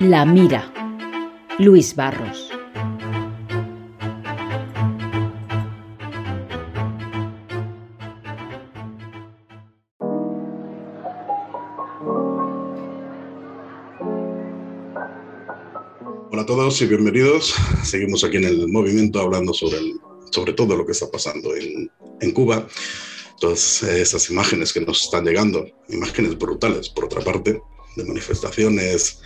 La Mira. Luis Barros. Hola a todos y bienvenidos. Seguimos aquí en el movimiento hablando sobre, el, sobre todo lo que está pasando en, en Cuba. Todas esas imágenes que nos están llegando, imágenes brutales, por otra parte, de manifestaciones,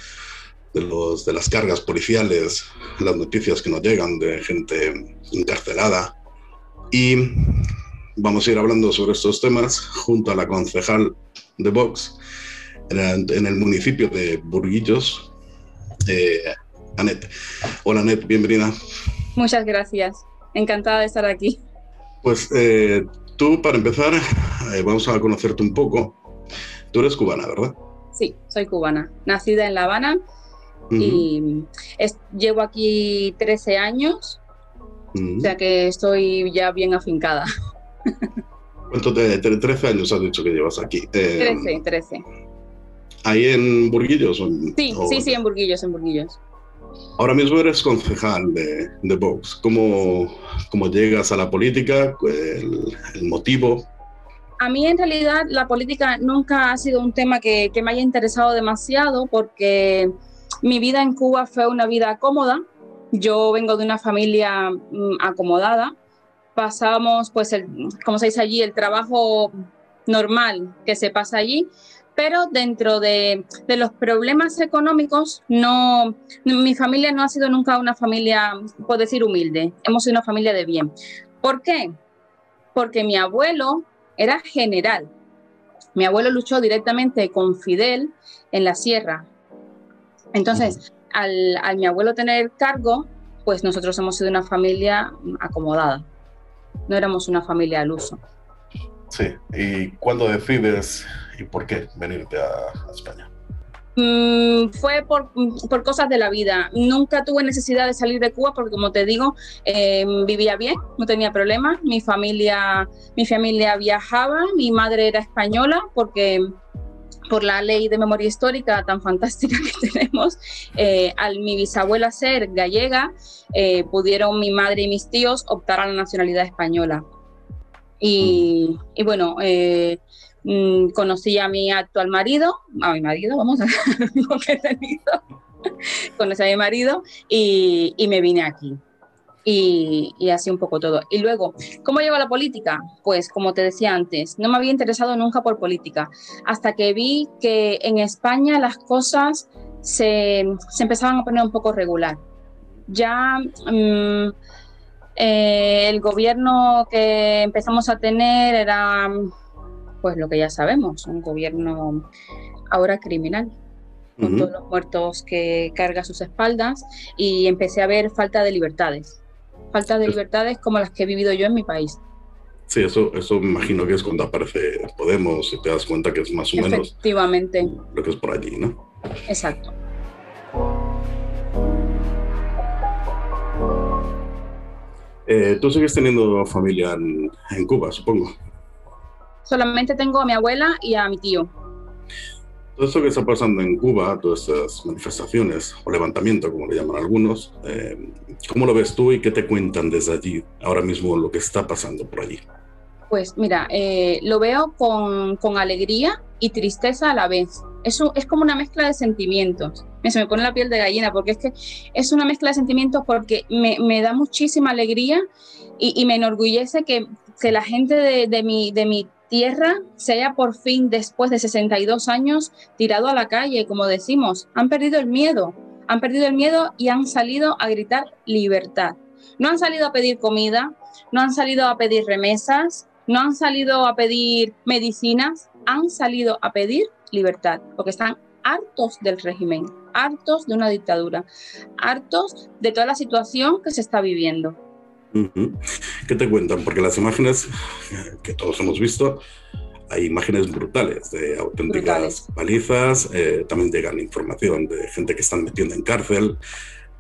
de, los, de las cargas policiales, las noticias que nos llegan de gente encarcelada. Y vamos a ir hablando sobre estos temas junto a la concejal de Vox en el, municipio de Burguillos, eh, Anet. Hola Anet, bienvenida. Muchas gracias, encantada de estar aquí. Pues eh, tú, para empezar, eh, vamos a conocerte un poco. Tú eres cubana, ¿verdad? Sí, soy cubana, nacida en La Habana uh -huh. y es, llevo aquí 13 años, uh -huh. o sea que estoy ya bien afincada. ¿Cuánto te, 13 años has dicho que llevas aquí? Eh, 13, 13. ¿Ahí en Burguillos? O en, sí, o... sí, sí, en Burguillos, en Burguillos. Ahora mismo eres concejal de, de Vox. ¿Cómo, ¿Cómo, llegas a la política? El, el, motivo? A mí en realidad la política nunca ha sido un tema que, que, me haya interesado demasiado porque mi vida en Cuba fue una vida cómoda. Yo vengo de una familia mm, acomodada. Pasamos, pues, como se dice allí, el trabajo normal que se pasa allí pero dentro de, los problemas económicos, mi familia no ha sido nunca una familia, puedo decir, humilde. Hemos sido una familia de bien. ¿Por qué? Porque mi abuelo era general. Mi abuelo luchó directamente con Fidel en la sierra. Entonces, al, al mi abuelo tener cargo, pues nosotros hemos sido una familia acomodada. No éramos una familia al uso. Sí, ¿y cuándo decides y por qué venirte a, a España? Mm, fue por, por, cosas de la vida. Nunca tuve necesidad de salir de Cuba porque, como te digo, eh, vivía bien, no tenía problemas. Mi familia, mi familia viajaba, mi madre era española porque por la ley de memoria histórica tan fantástica que tenemos, eh, al mi bisabuela ser gallega, eh, pudieron mi madre y mis tíos optar a la nacionalidad española. Y, y bueno, eh, mmm, conocí a mi actual marido, a mi marido, vamos a lo que he tenido. conocí a mi marido y, y me vine aquí. Y, y, así un poco todo. Y luego, ¿cómo llego a la política? Pues como te decía antes, no me había interesado nunca por política, hasta que vi que en España las cosas se, se empezaban a poner un poco regular. Ya mmm, eh, el gobierno que empezamos a tener era, pues lo que ya sabemos, un gobierno ahora criminal, con uh -huh. todos los muertos que carga a sus espaldas, y empecé a ver falta de libertades, falta de libertades como las que he vivido yo en mi país. Sí, eso, eso me imagino que es cuando aparece Podemos y te das cuenta que es más o menos Efectivamente. lo que es por allí, ¿no? Exacto. Eh, Tú sigues teniendo familia en, en, Cuba, supongo. Solamente tengo a mi abuela y a mi tío. Todo esto que está pasando en Cuba, todas estas manifestaciones o levantamiento, como le llaman algunos, eh, ¿cómo lo ves tú y qué te cuentan desde allí, ahora mismo, lo que está pasando por allí? Pues mira, eh, lo veo con, con, alegría y tristeza a la vez. Es, un, es como una mezcla de sentimientos. Se me pone la piel de gallina porque es que es una mezcla de sentimientos porque me, me da muchísima alegría y, y, me enorgullece que, que la gente de, de, mi, de mi tierra se haya por fin, después de 62 años, tirado a la calle, como decimos. Han perdido el miedo, han perdido el miedo y han salido a gritar libertad. No han salido a pedir comida, no han salido a pedir remesas, no han salido a pedir medicinas, han salido a pedir libertad, porque están hartos del régimen, hartos de una dictadura, hartos de toda la situación que se está viviendo. ¿Qué te cuentan? Porque las imágenes que todos hemos visto, hay imágenes brutales de auténticas brutales. palizas, eh, también llegan información de gente que están metiendo en cárcel,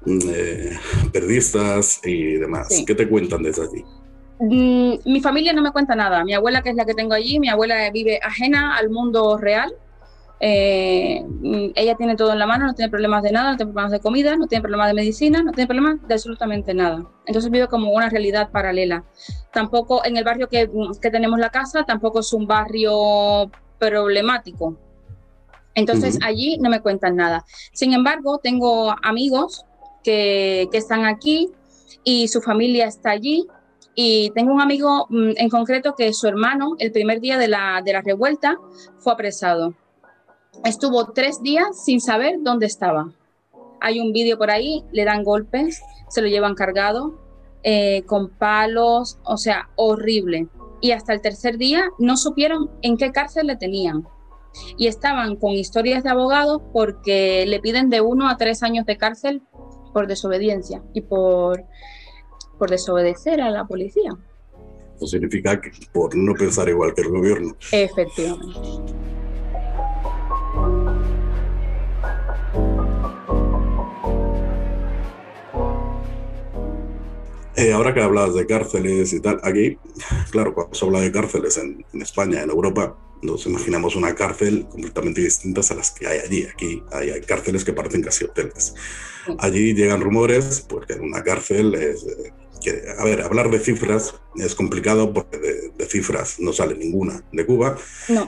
eh, periodistas y demás. Sí. ¿Qué te cuentan desde allí? Mm, mi familia no me cuenta nada. Mi abuela, que es la que tengo allí, mi abuela vive ajena al mundo real. Eh, ella tiene todo en la mano, no tiene problemas de nada, no tiene problemas de comida, no tiene problemas de medicina, no tiene problemas de absolutamente nada. Entonces vive como una realidad paralela. Tampoco en el barrio que, que tenemos la casa, tampoco es un barrio problemático. Entonces allí no me cuentan nada. Sin embargo, tengo amigos que, que están aquí y su familia está allí y tengo un amigo mm, en concreto que su hermano, el primer día de la, de la revuelta, fue apresado estuvo tres días sin saber dónde estaba. Hay un vídeo por ahí, le dan golpes, se lo llevan cargado, eh, con palos, o sea, horrible. Y hasta el tercer día no supieron en qué cárcel le tenían. Y estaban con historias de abogados porque le piden de uno a tres años de cárcel por desobediencia y por, por desobedecer a la policía. Eso significa que por no pensar igual que el gobierno. Efectivamente. Eh, ahora que hablas de cárceles y tal, aquí, claro, cuando se habla de cárceles en, España, en Europa, nos imaginamos una cárcel completamente distinta a las que hay allí. Aquí hay, cárceles que parecen casi hoteles. Allí llegan rumores, porque en una cárcel es... Eh, que, a ver, hablar de cifras es complicado porque de, cifras no sale ninguna de Cuba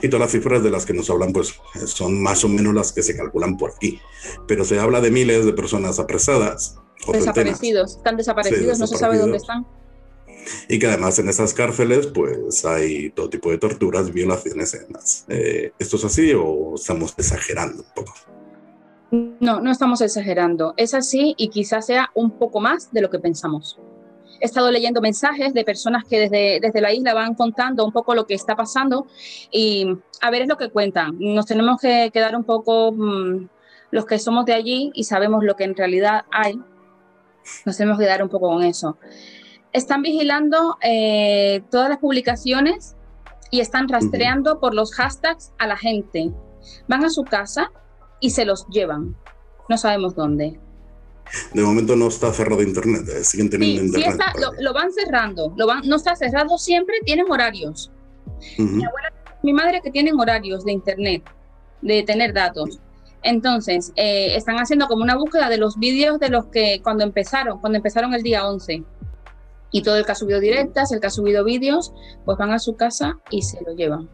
y todas las cifras de las que nos hablan pues son más o menos las que se calculan por aquí. Pero se habla de miles de personas apresadas Desaparecidos, están desaparecidos, no se sabe dónde están. Y que además en esas cárceles pues hay todo tipo de torturas, violaciones y demás. Eh, ¿Esto es así o estamos exagerando un poco? No, no estamos exagerando. Es así y quizás sea un poco más de lo que pensamos. He estado leyendo mensajes de personas que desde, desde la isla van contando un poco lo que está pasando y a ver es lo que cuentan. Nos tenemos que quedar un poco mm, los que somos de allí y sabemos lo que en realidad hay nos tenemos que dar un poco con eso. Están vigilando eh, todas las publicaciones y están rastreando por los hashtags a la gente. Van a su casa y se los llevan. No sabemos dónde. De momento no está cerrado internet, eh, siguen teniendo internet. Sí lo, van cerrando, lo van, no está cerrado siempre, tienen horarios. mi, abuela, mi madre que tienen horarios de internet, de tener datos. Entonces, eh, están haciendo como una búsqueda de los vídeos de los que cuando empezaron, cuando empezaron el día 11. Y todo el que ha subido directas, el que ha subido vídeos, pues van a su casa y se lo llevan.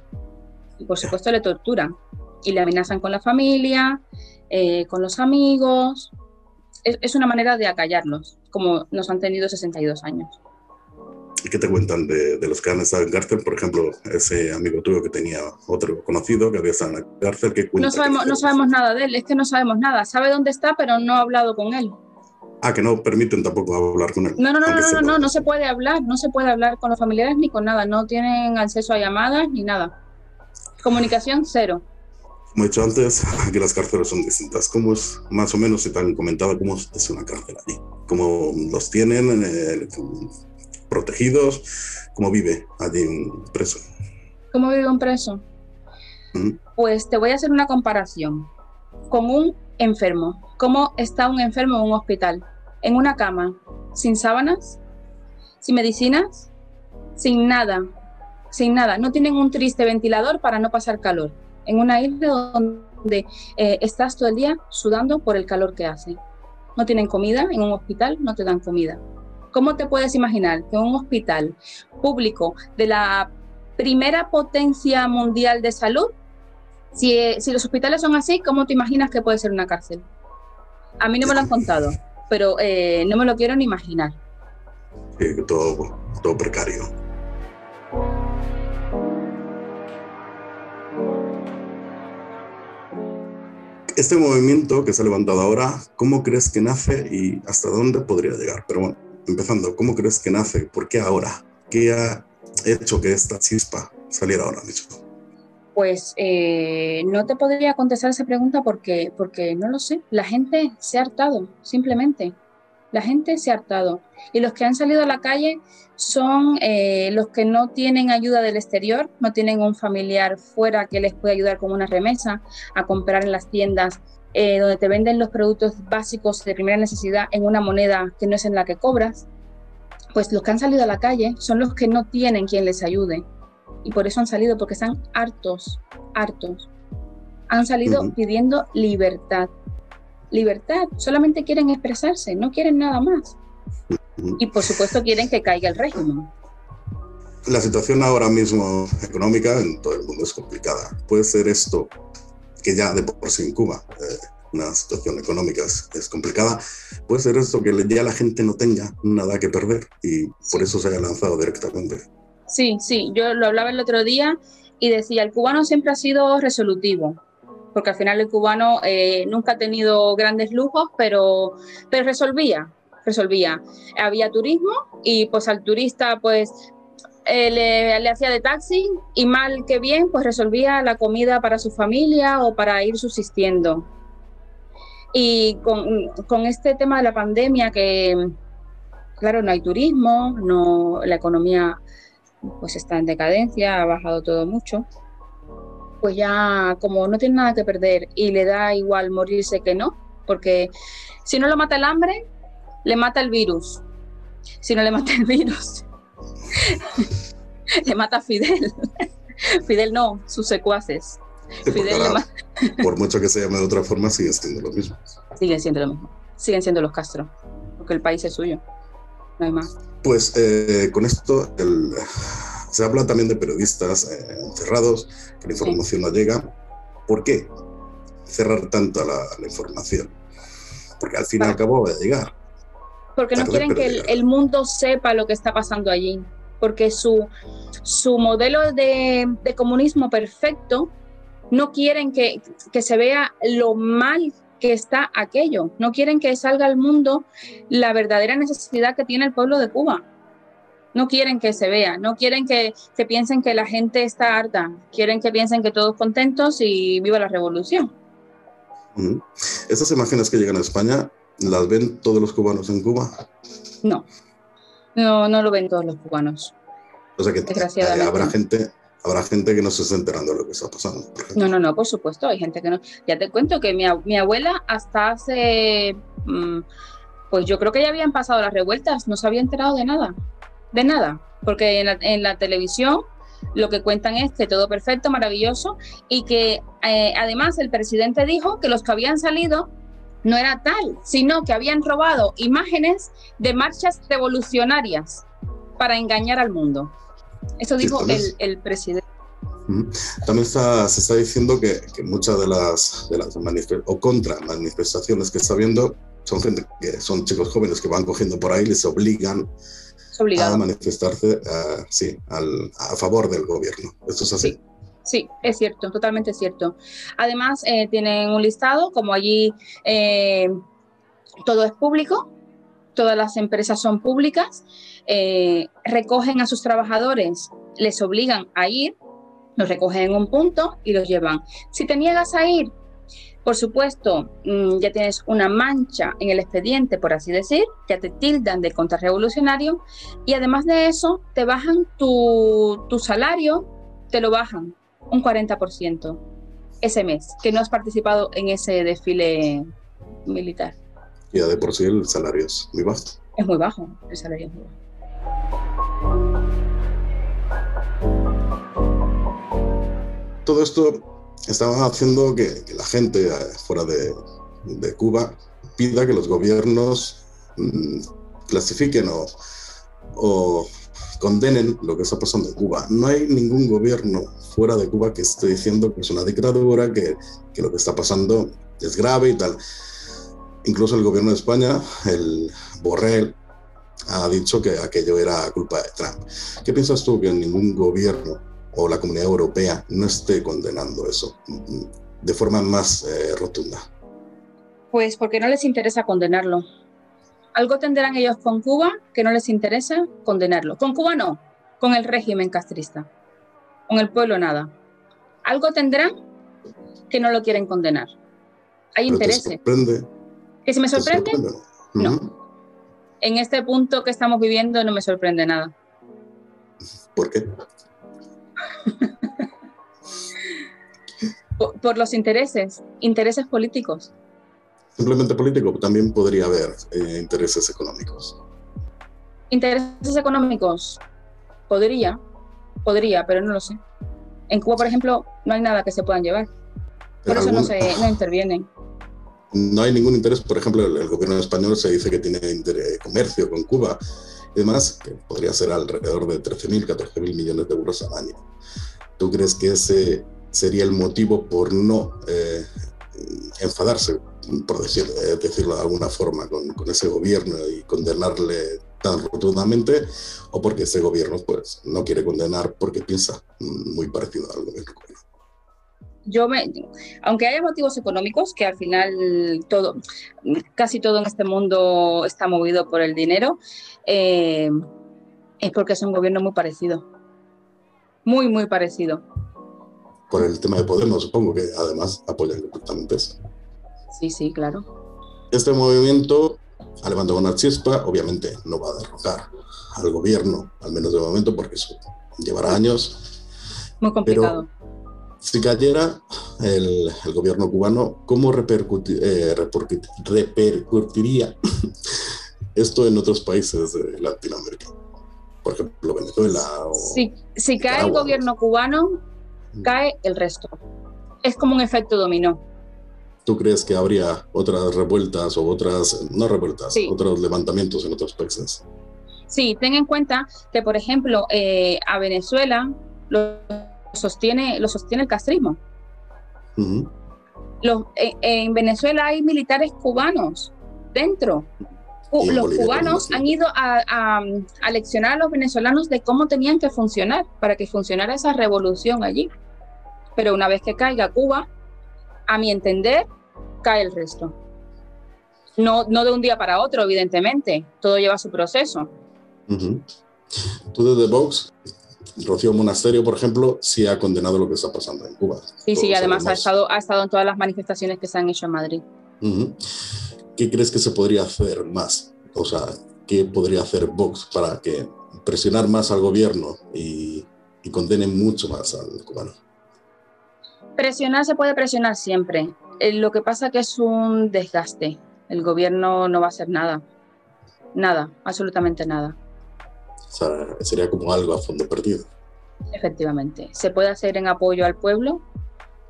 Y por supuesto le torturan y le amenazan con la familia, eh, con los amigos. Es una manera de acallarlos, como nos han tenido 62 años. ¿Y qué te cuentan de, los que han estado en cárcel? Por ejemplo, ese amigo tuyo que tenía otro conocido que había estado en la cárcel. ¿qué no sabemos, no sabemos nada de él, es que no sabemos nada. Sabe dónde está, pero no ha hablado con él. Ah, que no permiten tampoco hablar con él. No, no, no, no, no, no, no se puede hablar, no se puede hablar con los familiares ni con nada, no tienen acceso a llamadas ni nada. Comunicación cero. Como he dicho antes, aquí las cárceles son distintas. ¿Cómo es, más o menos, si te han comentado cómo es una cárcel allí? ¿Cómo los tienen? Eh, protegidos? ¿Cómo vive allí un preso? ¿Cómo vive un preso? Pues te voy a hacer una comparación con un enfermo. ¿Cómo está un enfermo en un hospital? En una cama, sin sábanas, sin medicinas, sin nada, sin nada. No tienen un triste ventilador para no pasar calor. En una isla donde eh, estás todo el día sudando por el calor que hace. No tienen comida, en un hospital no te dan comida. ¿Cómo te puedes imaginar que un hospital público de la primera potencia mundial de salud, si, los hospitales son así, ¿cómo te imaginas que puede ser una cárcel? A mí no me lo han contado, pero eh, no me lo quiero ni imaginar. Sí, todo, todo precario. Este movimiento que se ha levantado ahora, ¿cómo crees que nace y hasta dónde podría llegar? Pero bueno, empezando, ¿cómo crees que nace? ¿Por qué ahora? ¿Qué ha hecho que esta chispa saliera ahora mismo? Pues eh, no te podría contestar esa pregunta porque, porque no lo sé. La gente se ha hartado, simplemente. La gente se ha hartado. Y los que han salido a la calle son eh, los que no tienen ayuda del exterior, no tienen un familiar fuera que les pueda ayudar con una remesa a comprar en las tiendas eh, donde te venden los productos básicos de primera necesidad en una moneda que no es en la que cobras, pues los que han salido a la calle son los que no tienen quien les ayude. Y por eso han salido, porque están hartos, hartos, han salido pidiendo libertad. Libertad, solamente quieren expresarse, no quieren nada más. Y por supuesto quieren que caiga el régimen. La situación ahora mismo económica en todo el mundo es complicada. Puede ser esto, que ya de por sí en Cuba eh, una situación económica es, complicada, puede ser esto que ya la gente no tenga nada que perder y por eso se haya lanzado directamente. Sí, sí, yo lo hablaba el otro día y decía, el cubano siempre ha sido resolutivo, porque al final el cubano eh, nunca ha tenido grandes lujos, pero, pero resolvía, resolvía. Había turismo y pues al turista pues eh, le, hacía de taxi y mal que bien pues resolvía la comida para su familia o para ir subsistiendo. Y con, con este tema de la pandemia que, claro, no hay turismo, no, la economía pues está en decadencia, ha bajado todo mucho, pues ya como no tiene nada que perder y le da igual morirse que no, porque si no lo mata el hambre, le mata el virus. Si no le mata el virus, le mata a Fidel. Fidel no, sus secuaces. Fidel por mucho que se llame de otra forma, sigue siendo lo mismo. Siguen siendo lo mismo. Siguen siendo los Castro, porque el país es suyo. No hay más. Pues eh, con esto se habla también de periodistas eh, encerrados, que la información no llega. ¿Por qué cerrar tanto la, información? Porque al fin y al cabo va a llegar. Porque no quieren que el, mundo sepa lo que está pasando allí. Porque su, su modelo de, de comunismo perfecto no quieren que, que, se vea lo mal que está aquello. No quieren que salga al mundo la verdadera necesidad que tiene el pueblo de Cuba. No quieren que se vea, no quieren que, que piensen que la gente está harta, quieren que piensen que todos contentos y viva la revolución. ¿Estas imágenes que llegan a España las ven todos los cubanos en Cuba? No, no, no lo ven todos los cubanos. O sea que habrá gente habrá gente que no se está enterando de lo que está pasando. No, no, no, por supuesto, hay gente que no. Ya te cuento que mi, mi abuela hasta hace, mm, pues yo creo que ya habían pasado las revueltas, no se había enterado de nada, de nada, porque en la, televisión lo que cuentan es que todo perfecto, maravilloso, y que eh, además el presidente dijo que los que habían salido no era tal, sino que habían robado imágenes de marchas revolucionarias para engañar al mundo. Eso dijo el, presidente. También se está diciendo que, muchas de las, de las o contra manifestaciones que está viendo son gente que son chicos jóvenes que van cogiendo por ahí, les obligan a manifestarse sí, a favor del gobierno. ¿Esto es así? Sí. es cierto, totalmente cierto. Además, eh, tienen un listado, como allí eh, todo es público, todas las empresas son públicas, eh, recogen a sus trabajadores, les obligan a ir, los recogen en un punto y los llevan. Si te niegas a ir, por supuesto, mm, ya tienes una mancha en el expediente, por así decir, ya te tildan de contrarrevolucionario y además de eso te bajan tu, tu salario, te lo bajan un 40% ese mes, que no has participado en ese desfile militar. Ya de por sí el salario es muy bajo. Es muy bajo, el salario es muy bajo. Todo esto estaba haciendo que, la gente eh, fuera de, Cuba pida que los gobiernos mm, clasifiquen o, condenen lo que está pasando en Cuba. No hay ningún gobierno fuera de Cuba que esté diciendo que es una dictadura, que, que, lo que está pasando es grave y tal. Incluso el gobierno de España, el Borrell, ha dicho que aquello era culpa de Trump. ¿Qué piensas tú que ningún gobierno o la comunidad europea no esté condenando eso de forma más eh, rotunda? Pues porque no les interesa condenarlo. Algo tendrán ellos con Cuba que no les interesa condenarlo. Con Cuba no, con el régimen castrista. Con el pueblo nada. Algo tendrán que no lo quieren condenar. Hay intereses. ¿Que si me sorprende? No en este punto que estamos viviendo no me sorprende nada. ¿Por qué? Por, los intereses, intereses políticos. Simplemente político, también podría haber eh, intereses económicos. Intereses económicos, podría, podría, pero no lo sé. En Cuba, por ejemplo, no hay nada que se puedan llevar. Por eso no, se, no intervienen. No hay ningún interés, por ejemplo, el, gobierno español se dice que tiene interés, comercio con Cuba demás, que podría ser alrededor de 13.000, 14.000 millones de euros al año. ¿Tú crees que ese sería el motivo por no eh, enfadarse, por decir, eh, decirlo de alguna forma, con, con, ese gobierno y condenarle tan rotundamente, o porque ese gobierno pues, no quiere condenar porque piensa muy parecido al gobierno cubano? Yo me, aunque haya motivos económicos, que al final todo, casi todo en este mundo está movido por el dinero, eh, es porque es un gobierno muy parecido. Muy, muy parecido. Por el tema de Podemos, supongo que además apoyan completamente eso. Sí, sí, claro. Este movimiento ha levantado una chispa, obviamente no va a derrocar al gobierno, al menos de momento, porque eso llevará años. Muy complicado. Si cayera el, gobierno cubano, ¿cómo eh, repercutiría esto en otros países de Latinoamérica? Por ejemplo, Venezuela. O si, si cae el gobierno cubano, mm. cae el resto. Es como un efecto dominó. ¿Tú crees que habría otras revueltas o otras, no revueltas, otros levantamientos en otros países? Sí, ten en cuenta que, por ejemplo, eh, a Venezuela los sostiene, lo sostiene el castrismo. en, Venezuela hay militares cubanos dentro. los cubanos han ido a, a, leccionar a los venezolanos de cómo tenían que funcionar para que funcionara esa revolución allí. Pero una vez que caiga Cuba, a mi entender, cae el resto. No, no de un día para otro, evidentemente. Todo lleva su proceso. Tú desde Vox Rocío Monasterio, por ejemplo, sí ha condenado lo que está pasando en Cuba. Sí, sí, además ha estado, ha estado en todas las manifestaciones que se han hecho en Madrid. ¿Qué crees que se podría hacer más? O sea, ¿qué podría hacer Vox para que presionar más al gobierno y, y condene mucho más al cubano? Presionar se puede presionar siempre. Eh, lo que pasa que es un desgaste. El gobierno no va a hacer nada. Nada, absolutamente nada. O sea, sería como algo a fondo perdido. Efectivamente, se puede hacer en apoyo al pueblo,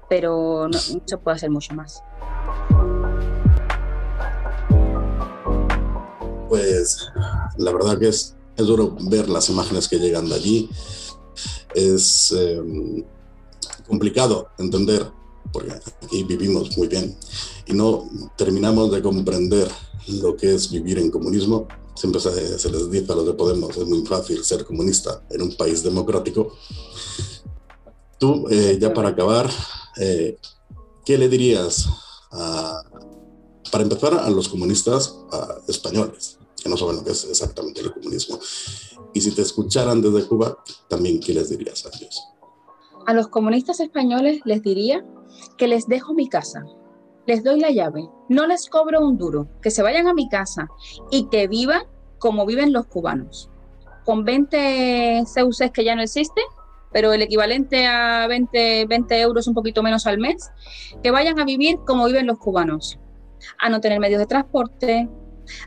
pero no, se puede hacer mucho más. Pues la verdad que es, es duro ver las imágenes que llegan de allí. Es em, complicado entender, porque aquí vivimos muy bien y no terminamos de comprender lo que es vivir en comunismo siempre se, les dice a los de Podemos, es muy fácil ser comunista en un país democrático. Tú, eh, ya para acabar, eh, ¿qué le dirías para empezar a los comunistas españoles, que no saben lo que es exactamente el comunismo? Y si te escucharan desde Cuba, también, ¿qué les dirías a ellos? A los comunistas españoles les diría que les dejo mi casa, les doy la llave, no les cobro un duro, que se vayan a mi casa y que vivan como viven los cubanos, con 20 CUCs que ya no existen, pero el equivalente a 20, 20 euros un poquito menos al mes, que vayan a vivir como viven los cubanos, a no tener medios de transporte,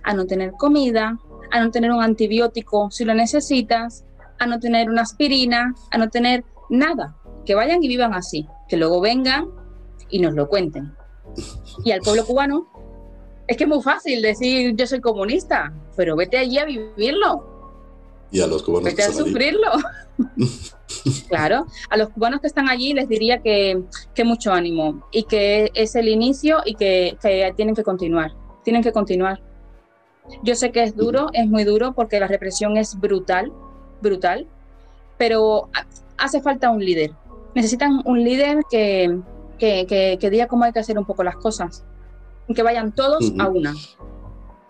a no tener comida, a no tener un antibiótico si lo necesitas, a no tener una aspirina, a no tener nada, que vayan y vivan así, que luego vengan y nos lo cuenten. Y al pueblo cubano, es que es muy fácil decir yo soy comunista, pero vete allí a vivirlo. Y a los cubanos vete a sufrirlo. claro, a los cubanos que están allí les diría que, que mucho ánimo y que es el inicio y que, que tienen que continuar, tienen que continuar. Yo sé que es duro, es muy duro porque la represión es brutal, brutal, pero hace falta un líder. Necesitan un líder que, que, que, diga cómo hay que hacer un poco las cosas. Que vayan todos a una.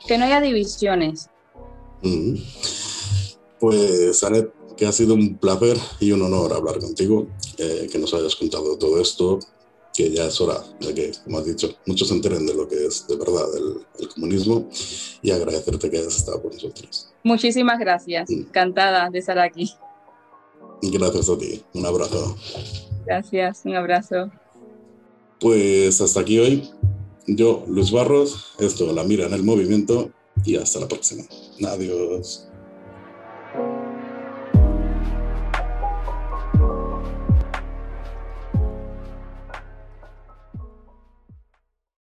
Que no haya divisiones. Pues, Anet, que ha sido un placer y un honor hablar contigo, eh, que nos hayas contado todo esto, que ya es hora de que, como has dicho, muchos se enteren de lo que es de verdad el, comunismo y agradecerte que hayas estado con nosotros. Muchísimas gracias, mm. encantada de estar aquí. Gracias a ti, un abrazo. Gracias, un abrazo. Pues hasta aquí hoy. Yo, Luis Barros, esto La Mira en el Movimiento y hasta la próxima. Adiós.